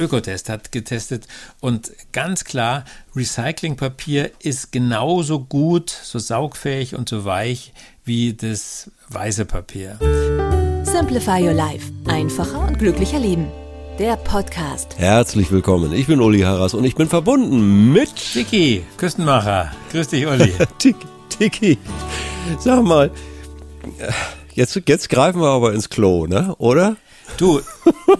Ökotest hat getestet und ganz klar, Recyclingpapier ist genauso gut, so saugfähig und so weich wie das weiße Papier. Simplify Your Life. Einfacher und glücklicher Leben. Der Podcast. Herzlich willkommen. Ich bin Uli Harras und ich bin verbunden mit Tiki, Küstenmacher. Grüß dich, Uli. Tiki. Tiki. Sag mal, jetzt, jetzt greifen wir aber ins Klo, ne? Oder? Du,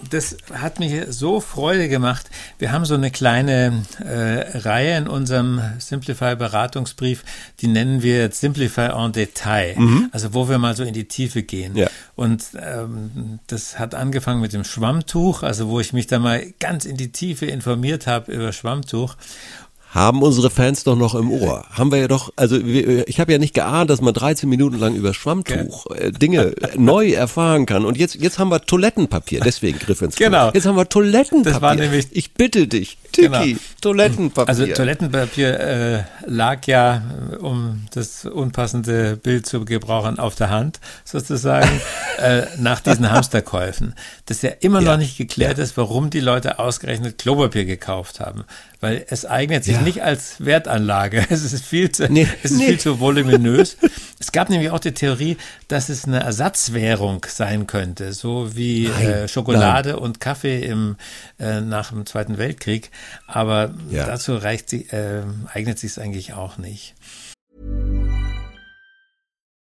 das hat mich so Freude gemacht. Wir haben so eine kleine äh, Reihe in unserem Simplify-Beratungsbrief, die nennen wir jetzt Simplify en Detail. Mhm. Also wo wir mal so in die Tiefe gehen. Ja. Und ähm, das hat angefangen mit dem Schwammtuch, also wo ich mich da mal ganz in die Tiefe informiert habe über Schwammtuch haben unsere Fans doch noch im Ohr. Haben wir ja doch, also ich habe ja nicht geahnt, dass man 13 Minuten lang über Schwammtuch äh, Dinge neu erfahren kann. Und jetzt, jetzt haben wir Toilettenpapier, deswegen griff ins Genau. Jetzt haben wir Toilettenpapier. Das war nämlich, ich bitte dich, Tiki, genau. Toilettenpapier. Also Toilettenpapier äh, lag ja, um das unpassende Bild zu gebrauchen, auf der Hand sozusagen, äh, nach diesen Hamsterkäufen. Das ja immer ja. noch nicht geklärt ja. ist, warum die Leute ausgerechnet Klopapier gekauft haben weil es eignet sich ja. nicht als Wertanlage. Es ist viel zu, nee, es ist nee. viel zu voluminös. es gab nämlich auch die Theorie, dass es eine Ersatzwährung sein könnte, so wie nein, äh, Schokolade nein. und Kaffee im, äh, nach dem Zweiten Weltkrieg. Aber ja. dazu reicht sie, äh, eignet sich es eigentlich auch nicht.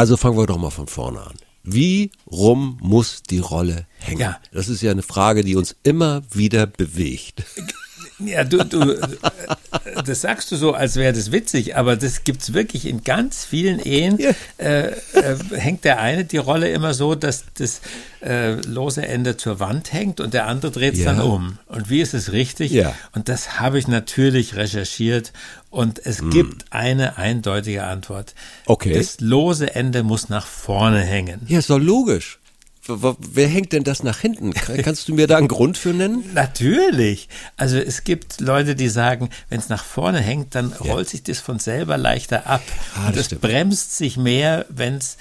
Also fangen wir doch mal von vorne an. Wie rum muss die Rolle hängen? Ja. Das ist ja eine Frage, die uns immer wieder bewegt. Ja, du, du, das sagst du so, als wäre das witzig, aber das gibt es wirklich in ganz vielen Ehen. Ja. Äh, äh, hängt der eine die Rolle immer so, dass das äh, lose Ende zur Wand hängt und der andere dreht es ja. dann um. Und wie ist es richtig? Ja. Und das habe ich natürlich recherchiert und es hm. gibt eine eindeutige Antwort. Okay. Das lose Ende muss nach vorne hängen. Ja, ist doch logisch. Wer hängt denn das nach hinten? Kannst du mir da einen Grund für nennen? Natürlich. Also es gibt Leute, die sagen, wenn es nach vorne hängt, dann ja. rollt sich das von selber leichter ab. Ah, und es bremst sich mehr, wenn es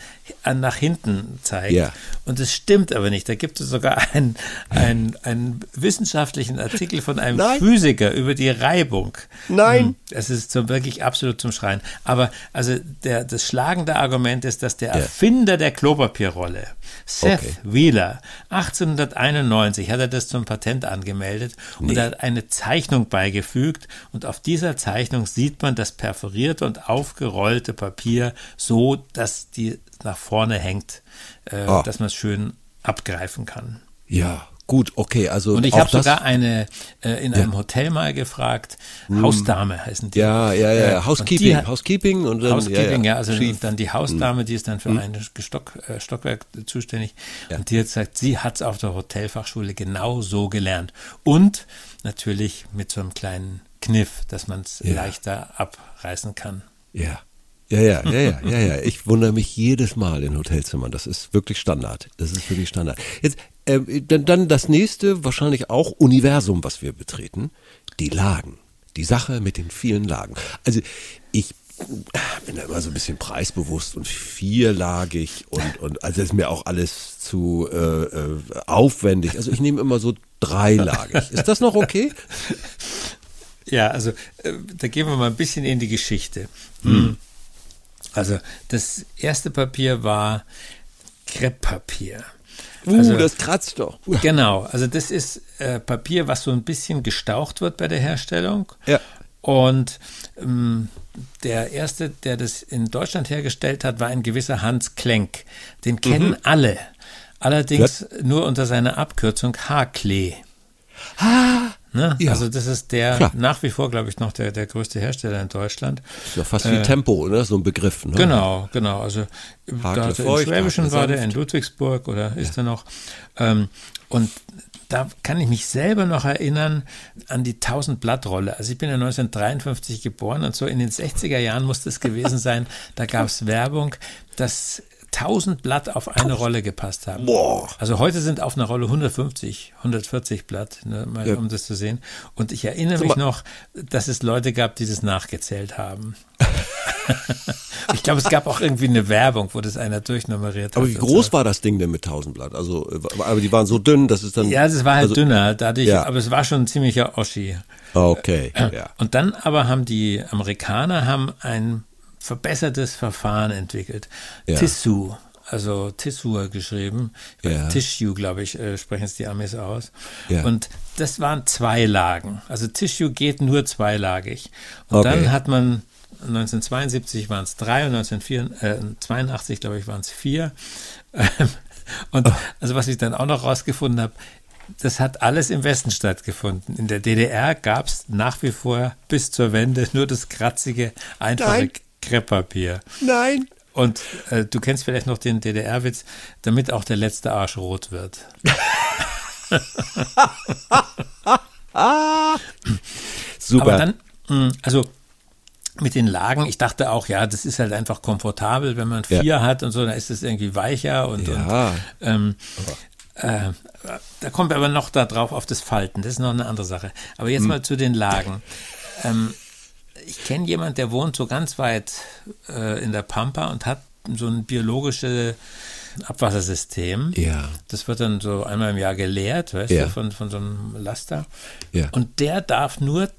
nach hinten zeigt. Ja. Und es stimmt aber nicht. Da gibt es sogar einen, einen, einen wissenschaftlichen Artikel von einem Nein. Physiker über die Reibung. Nein. Es hm, ist zum, wirklich absolut zum Schreien. Aber also der, das schlagende Argument ist, dass der Erfinder der Klopapierrolle, Seth okay. Wheeler, 1891 hat er das zum Patent angemeldet nee. und er hat eine Zeichnung beigefügt. Und auf dieser Zeichnung sieht man das perforierte und aufgerollte Papier so, dass die nach vorne hängt, äh, oh. dass man es schön abgreifen kann. Ja, Gut, okay, also. Und ich habe sogar eine äh, in einem Hotel mal gefragt, hm. Hausdame heißen die. Ja, ja, ja, äh, Housekeeping, und die, Housekeeping und dann. Housekeeping, ja, ja, also Chief. dann die Hausdame, die ist dann für hm. ein Stock, äh, Stockwerk zuständig. Ja. Und die hat gesagt, sie hat es auf der Hotelfachschule genau so gelernt. Und natürlich mit so einem kleinen Kniff, dass man es ja. leichter abreißen kann. Ja. Ja, ja, ja, ja, ja, ja. Ich wundere mich jedes Mal in Hotelzimmern. Das ist wirklich Standard. Das ist wirklich Standard. Jetzt, äh, dann, dann das nächste, wahrscheinlich auch Universum, was wir betreten. Die Lagen. Die Sache mit den vielen Lagen. Also, ich bin da immer so ein bisschen preisbewusst und vierlagig und, und also ist mir auch alles zu äh, äh, aufwendig. Also ich nehme immer so dreilagig. Ist das noch okay? Ja, also äh, da gehen wir mal ein bisschen in die Geschichte. Hm. Also das erste Papier war Krepppapier. Uh, also, das kratzt doch. Genau, also das ist äh, Papier, was so ein bisschen gestaucht wird bei der Herstellung. Ja. Und ähm, der erste, der das in Deutschland hergestellt hat, war ein gewisser Hans Klenk. Den kennen mhm. alle. Allerdings ja. nur unter seiner Abkürzung Haarklee. Ah, Ne? Ja. Also das ist der Klar. nach wie vor, glaube ich, noch der, der größte Hersteller in Deutschland. Ist ja fast wie äh, Tempo, ne? so ein Begriff. Ne? Genau, genau. Also da, in Schwäbischen war der, in Ludwigsburg oder ist ja. er noch. Ähm, Und da kann ich mich selber noch erinnern an die 1000 Blattrolle. Also ich bin ja 1953 geboren und so in den 60er Jahren musste es gewesen sein, da gab es Werbung, dass 1000 Blatt auf eine Rolle gepasst haben. Boah. Also heute sind auf einer Rolle 150, 140 Blatt, ne, mal, Ja. um das zu sehen. Und ich erinnere mich noch, dass es Leute gab, die das nachgezählt haben. ich glaube, es gab auch irgendwie eine Werbung, wo das einer durchnummeriert hat. Aber wie groß so. war das Ding denn mit 1000 Blatt? Also, äh, aber die waren so dünn, dass es dann. Ja, es war halt also, dünner, dadurch, Ja. aber es war schon ein ziemlicher Oschi. Okay, ja. Und dann aber haben die Amerikaner haben ein verbessertes Verfahren entwickelt. Ja. Tissue, also Tissue geschrieben. Ja. Tissue, glaube ich, äh, sprechen es die Amis aus. Ja. Und das waren zwei Lagen. Also Tissue geht nur zweilagig. Und Okay. dann hat man 1972 waren es drei und 1982, glaube ich, waren es vier. Und Oh. also was ich dann auch noch rausgefunden habe, das hat alles im Westen stattgefunden. In der DDR gab es nach wie vor bis zur Wende nur das kratzige, einfache Nein. Krepppapier. Nein. Und äh, du kennst vielleicht noch den DDR-Witz, damit auch der letzte Arsch rot wird. Super. Aber dann, mh, also mit den Lagen, ich dachte auch, ja, das ist halt einfach komfortabel, wenn man Ja. vier hat und so, dann ist es irgendwie weicher und, Ja. und ähm, äh, da kommen wir aber noch da drauf auf das Falten, das ist noch eine andere Sache. Aber Hm. jetzt mal zu den Lagen. Ähm, ich kenne jemanden, der wohnt so ganz weit äh, in der Pampa und hat so ein biologisches Abwassersystem. Ja. Das wird dann so einmal im Jahr geleert, weißt Ja. du, von, von so einem Laster. Ja. Und der darf nur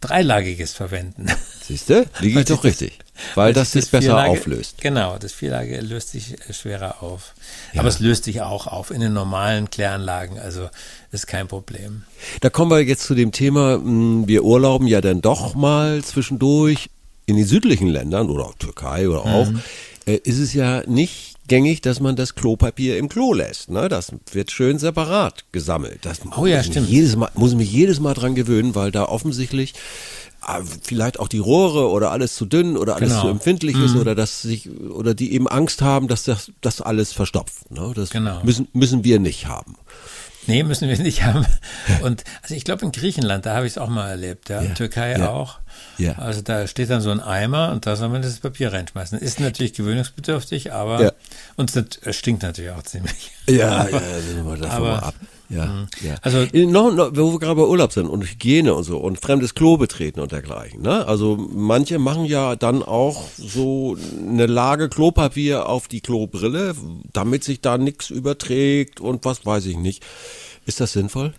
dreilagiges verwenden. Siehst du? Liege ich doch richtig. Weil das sich besser Vierlage- auflöst. Genau, das Vierlage löst sich äh, schwerer auf. Ja. Aber es löst sich auch auf in den normalen Kläranlagen, also ist kein Problem. Da kommen wir jetzt zu dem Thema, mh, wir urlauben ja dann doch mal zwischendurch in den südlichen Ländern oder auch Türkei oder auch, Mhm. ist es ja nicht gängig, dass man das Klopapier im Klo lässt. Ne? Das wird schön separat gesammelt. Das Oh ja, muss ich stimmt. Jedes mal, muss ich mich jedes Mal dran gewöhnen, weil da offensichtlich vielleicht auch die Rohre oder alles zu dünn oder alles Genau. zu empfindlich ist oder dass sich oder die eben Angst haben, dass das, das alles verstopft. Ne? Das Genau. müssen, müssen wir nicht haben. Nee, müssen wir nicht haben. Und also ich glaube in Griechenland, da habe ich es auch mal erlebt, ja. Ja, Türkei ja, auch. ja. Also da steht dann so ein Eimer und da soll man das Papier reinschmeißen. Ist natürlich gewöhnungsbedürftig, aber Ja. und es stinkt natürlich auch ziemlich. Ja, ja, sind wir davon aber- mal ab. Ja, ja. Also- Äh, noch, noch, wo wir gerade bei Urlaub sind und Hygiene und so und fremdes Klo betreten und dergleichen. Ne? Also manche machen ja dann auch so eine Lage Klopapier auf die Klobrille, damit sich da nichts überträgt und was weiß ich nicht. Ist das sinnvoll?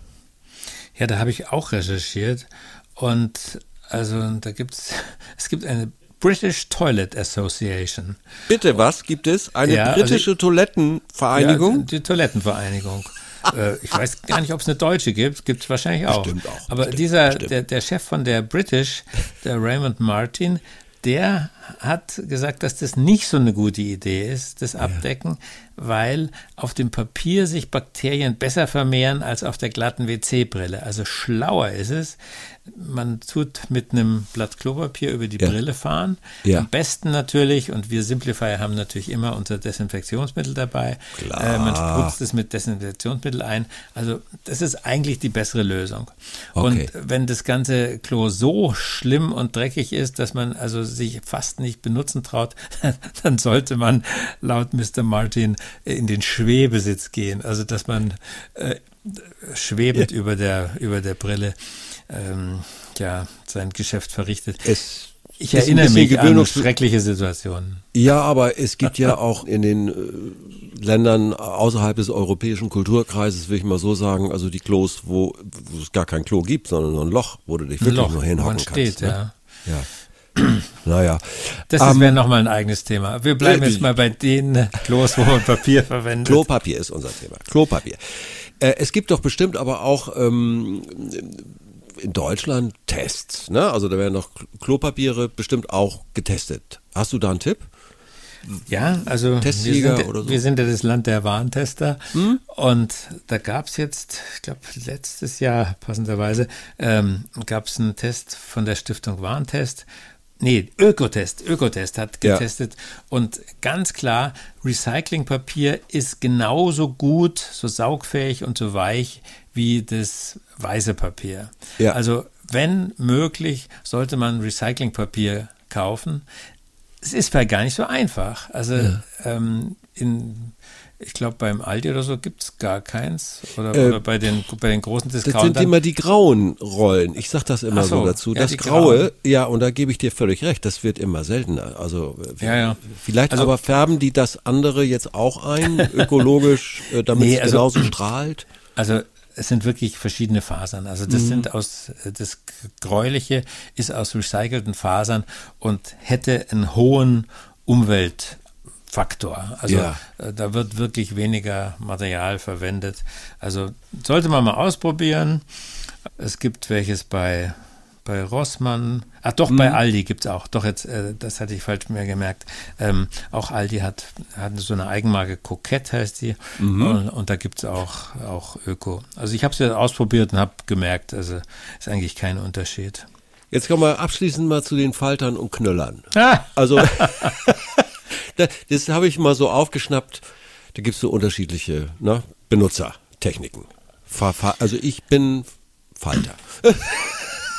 Ja, da habe ich auch recherchiert und also da gibt's es gibt eine British Toilet Association. Bitte, was gibt es? Eine Ja, also britische Ja, Toilettenvereinigung? die Toilettenvereinigung. Äh, ich weiß gar nicht, ob es eine deutsche gibt. Gibt es wahrscheinlich auch. Bestimmt auch, Aber bestimmt, dieser, bestimmt. Der, der Chef von der British, der Raymond Martin, der hat gesagt, dass das nicht so eine gute Idee ist, das Abdecken, weil auf dem Papier sich Bakterien besser vermehren als auf der glatten WC-Brille. Also schlauer ist es, man tut mit einem Blatt Klopapier über die Ja. Brille fahren. Ja. Am besten natürlich, und wir Simplifier haben natürlich immer unser Desinfektionsmittel dabei. Äh, man spritzt es mit Desinfektionsmittel ein. Also das ist eigentlich die bessere Lösung. Okay. Und wenn das ganze Klo so schlimm und dreckig ist, dass man also sich fast nicht benutzen traut, dann sollte man laut Mr. Martin in den Schwebesitz gehen. Also dass man äh, schwebend über der über der Brille ähm, ja sein Geschäft verrichtet. Es ich erinnere mich an schreckliche Situationen. Ja, aber es gibt ja auch in den äh, Ländern außerhalb des europäischen Kulturkreises, will ich mal so sagen, also die Klos, wo, wo es gar kein Klo gibt, sondern nur ein Loch, wo du dich wirklich Loch, nur hinhocken man steht, kannst. Ne? ja. Ja. naja. Das Ähm, wäre nochmal ein eigenes Thema. Wir bleiben äh, jetzt mal bei den Klos, wo man Papier verwendet. Klopapier ist unser Thema. Klopapier. Äh, es gibt doch bestimmt aber auch ähm, in Deutschland Tests. Ne? Also da werden doch Klopapiere bestimmt auch getestet. Hast du da einen Tipp? Ja, also wir Testsieger sind, oder so. wir sind ja das Land der Warentester und da gab es jetzt, ich glaube letztes Jahr passenderweise, ähm, gab es einen Test von der Stiftung Warentest Nee, Ökotest. Ökotest hat Ja. getestet und ganz klar, Recyclingpapier ist genauso gut, so saugfähig und so weich wie das weiße Papier. Ja. Also wenn möglich, sollte man Recyclingpapier kaufen. Es ist vielleicht gar nicht so einfach. Also ähm, in ich glaube, beim Aldi oder so gibt es gar keins. Oder, Äh, oder bei, den, bei den großen Das sind Discountern. immer die grauen Rollen. Ich sag das immer so, so, dazu. ja, das Graue, grauen. ja, und da gebe ich dir völlig recht, das wird immer seltener. Also Ja, ja. vielleicht Also- aber färben die das andere jetzt auch ein, ökologisch, äh, damit Nee, es also- genauso strahlt. Also es sind wirklich verschiedene Fasern. Also Mhm. das sind aus das Gräuliche ist aus recycelten Fasern und hätte einen hohen Umweltfaktor. Also Ja. äh, da wird wirklich weniger Material verwendet. Also sollte man mal ausprobieren. Es gibt welches bei bei Rossmann, ach doch, bei Aldi gibt's auch. Doch, jetzt, äh, das hatte ich falsch mehr gemerkt. Ähm, auch Aldi hat, hat so eine Eigenmarke, Kokett heißt die. Und, und da gibt's auch, auch Öko. Also ich habe es jetzt ausprobiert und habe gemerkt, also ist eigentlich kein Unterschied. Jetzt kommen wir abschließend mal zu den Faltern und Knöllern. Ah, Also, da- das habe ich mal so aufgeschnappt. Da gibt es so unterschiedliche ne, Benutzertechniken. Also ich bin Falter.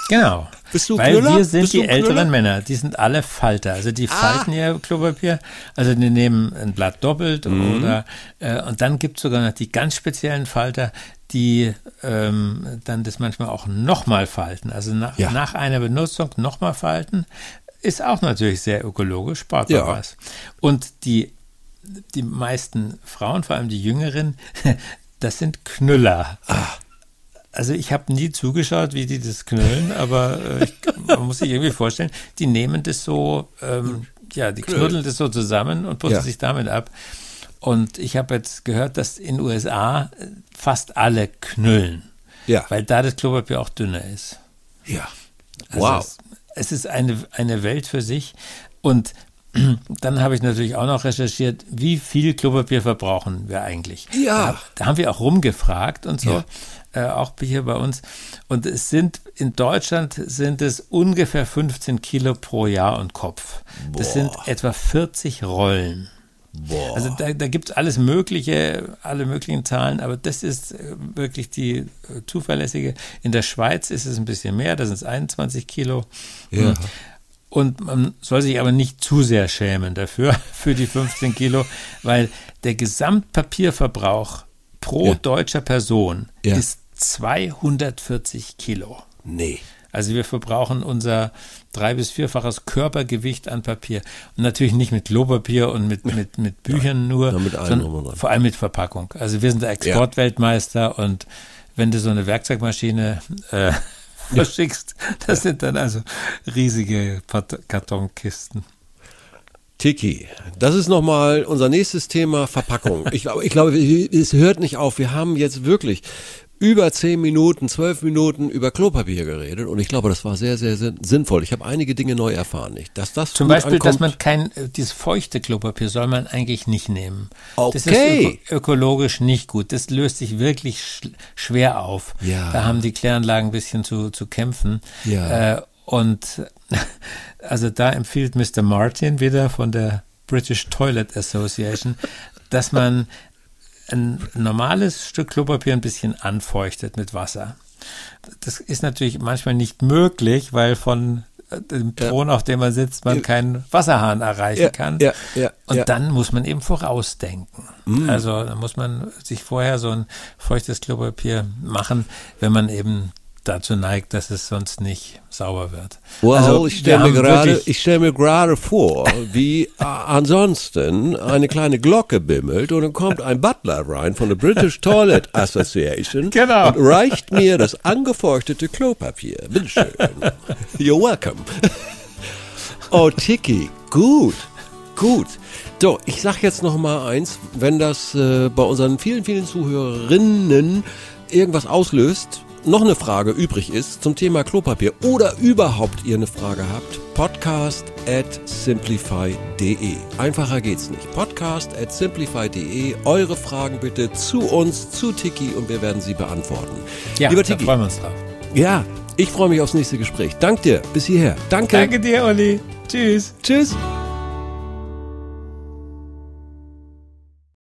genau. Bist du Weil Knüller? wir sind Bist die ein Knüller? älteren Männer, die sind alle Falter. Also die falten ihr Klopapier, also die nehmen ein Blatt doppelt Mhm. oder äh, und dann gibt es sogar noch die ganz speziellen Falter, die ähm, dann das manchmal auch nochmal falten. Also nach, Ja. nach einer Benutzung nochmal falten, ist auch natürlich sehr ökologisch, spart Ja. was. Und die, die meisten Frauen, vor allem die Jüngeren, das sind Knüller. Ah. Also ich habe nie zugeschaut, wie die das knüllen, aber äh, ich, man muss sich irgendwie vorstellen, die nehmen das so, ähm, ja, die knuddeln das so zusammen und putzen Ja. sich damit ab. Und ich habe jetzt gehört, dass in den USA äh, fast alle knüllen, Ja. weil da das Klopapier auch dünner ist. Ja. Also Wow. Es, es ist eine, eine Welt für sich. Und dann habe ich natürlich auch noch recherchiert, wie viel Klopapier verbrauchen wir eigentlich. Ja. Da, haben wir auch rumgefragt und so, Ja. äh, auch hier bei uns. Und es sind, in Deutschland sind es ungefähr 15 Kilo pro Jahr und Kopf. Das sind etwa 40 Rollen. Boah. Also da, da gibt es alles Mögliche, alle möglichen Zahlen, aber das ist äh, wirklich die äh, zuverlässige. In der Schweiz ist es ein bisschen mehr, da sind es 21 Kilo. Ja. Und man soll sich aber nicht zu sehr schämen dafür, für die 15 Kilo, weil der Gesamtpapierverbrauch pro Ja. deutscher Person Ja. ist 240 Kilo. nee. Also wir verbrauchen unser drei- bis vierfaches Körpergewicht an Papier. Und natürlich nicht mit Klopapier und mit, mit, mit Büchern nur, Ja, allem sondern vor allem mit Verpackung. Also wir sind der Exportweltmeister und wenn du so eine Werkzeugmaschine äh, verschickst, das sind dann also riesige Kartonkisten. Tiki, das ist nochmal unser nächstes Thema, Verpackung. Ich glaube, ich glaube, es hört nicht auf. Wir haben jetzt wirklich über zehn Minuten, zwölf Minuten über Klopapier geredet und ich glaube, das war sehr, sehr sinn- sinnvoll. Ich habe einige Dinge neu erfahren. Nicht, dass das Zum Beispiel, dass ankommt. man kein, äh, dieses feuchte Klopapier soll man eigentlich nicht nehmen. Das Okay. ist öko ökologisch nicht gut. Das löst sich wirklich sch schwer auf. Ja. Da haben die Kläranlagen ein bisschen zu, zu kämpfen. Ja. Äh, und also da empfiehlt Mr. Martin wieder von der British Toilet Association, dass man ein normales Stück Klopapier ein bisschen anfeuchtet mit Wasser. Das ist natürlich manchmal nicht möglich, weil von äh, dem Thron, auf dem man sitzt, man keinen Wasserhahn erreichen Ja, kann. ja, ja, Und ja. Dann muss man eben vorausdenken. Also da muss man sich vorher so ein feuchtes Klopapier machen, wenn man eben dazu neigt, dass es sonst nicht sauber wird. Well, also, ich wir stelle mir haben gerade, mir vor, wie äh, ansonsten eine kleine Glocke bimmelt und dann kommt ein Butler rein von der British Toilet Association Genau. und reicht mir das angefeuchtete Klopapier. Bitteschön. You're welcome. Oh, Tiki, gut, gut. So, ich sag jetzt noch mal eins, wenn das äh, bei unseren vielen, vielen Zuhörerinnen irgendwas auslöst, noch eine Frage übrig ist zum Thema Klopapier oder überhaupt ihr eine Frage habt, podcast at simplify.de. Einfacher geht's nicht. Podcast at simplify.de. Eure Fragen bitte zu uns, zu Tiki und wir werden sie beantworten. ja, Lieber da Tiki, freuen wir uns drauf. ja, Ich freue mich aufs nächste Gespräch. Dank dir. Bis hierher. Danke. Danke dir, Olli. Tschüss. Tschüss.